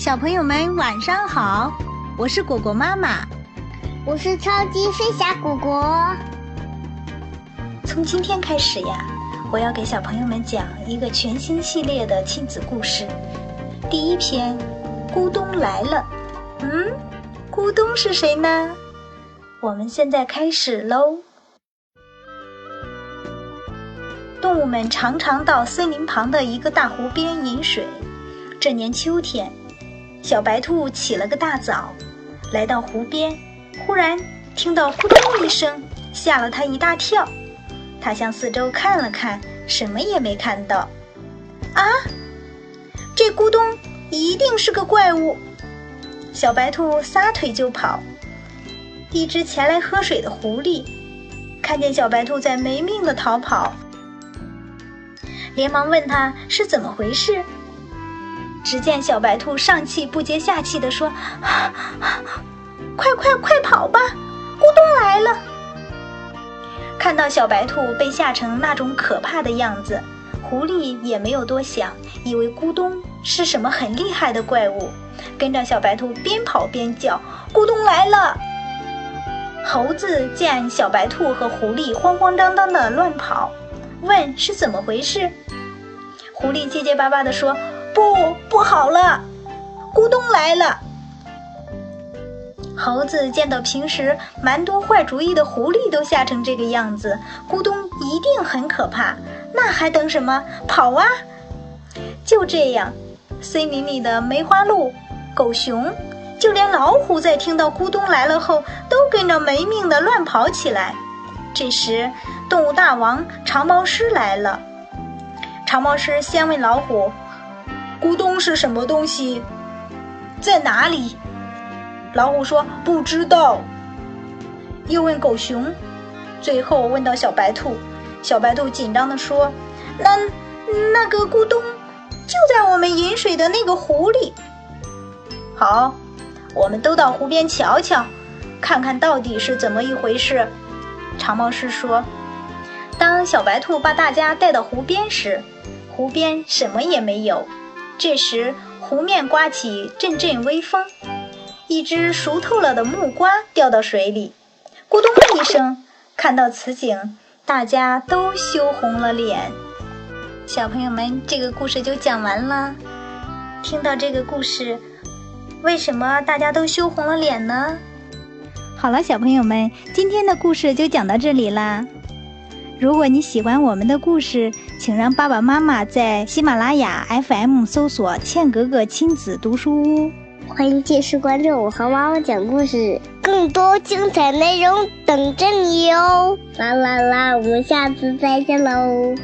小朋友们晚上好，我是果果妈妈，我是超级飞侠果果。从今天开始呀，我要给小朋友们讲一个全新系列的亲子故事。第一篇，咕咚来了。嗯，咕咚是谁呢？我们现在开始喽。动物们常常到森林旁的一个大湖边饮水。这年秋天，小白兔起了个大早，来到湖边，忽然听到咕咚一声，吓了它一大跳。它向四周看了看，什么也没看到。啊，这咕咚一定是个怪物！小白兔撒腿就跑。一只前来喝水的狐狸看见小白兔在没命的逃跑。连忙问他是怎么回事。只见小白兔上气不接下气地说：“快快快跑吧，咕咚来了！”看到小白兔被吓成那种可怕的样子，狐狸也没有多想，以为咕咚是什么很厉害的怪物，跟着小白兔边跑边叫：“咕咚来了！”猴子见小白兔和狐狸慌慌张张的乱跑。问是怎么回事？狐狸结结巴巴地说：“不，不好了，咕咚来了。”猴子见到平时蛮多坏主意的狐狸都吓成这个样子，咕咚一定很可怕，那还等什么？跑啊！就这样，森林里的梅花鹿、狗熊，就连老虎在听到咕咚来了后，都跟着没命的乱跑起来。这时，动物大王长毛狮来了。长毛狮先问老虎：“咕咚是什么东西？在哪里？”老虎说：“不知道。”又问狗熊，最后问到小白兔。小白兔紧张地说：“那那个咕咚就在我们饮水的那个湖里。”好，我们都到湖边瞧瞧，看看到底是怎么一回事。长毛狮说。当小白兔把大家带到湖边时，湖边什么也没有。这时，湖面刮起阵阵微风，一只熟透了的木瓜掉到水里，咕咚的一声。看到此景，大家都羞红了脸。小朋友们，这个故事就讲完了。听到这个故事，为什么大家都羞红了脸呢？好了，小朋友们，今天的故事就讲到这里啦。如果你喜欢我们的故事，请让爸爸妈妈在喜马拉雅 FM 搜索“茜格格亲子读书屋”，欢迎继续关注我和妈妈讲故事，更多精彩内容等着你哟！啦啦啦，我们下次再见喽！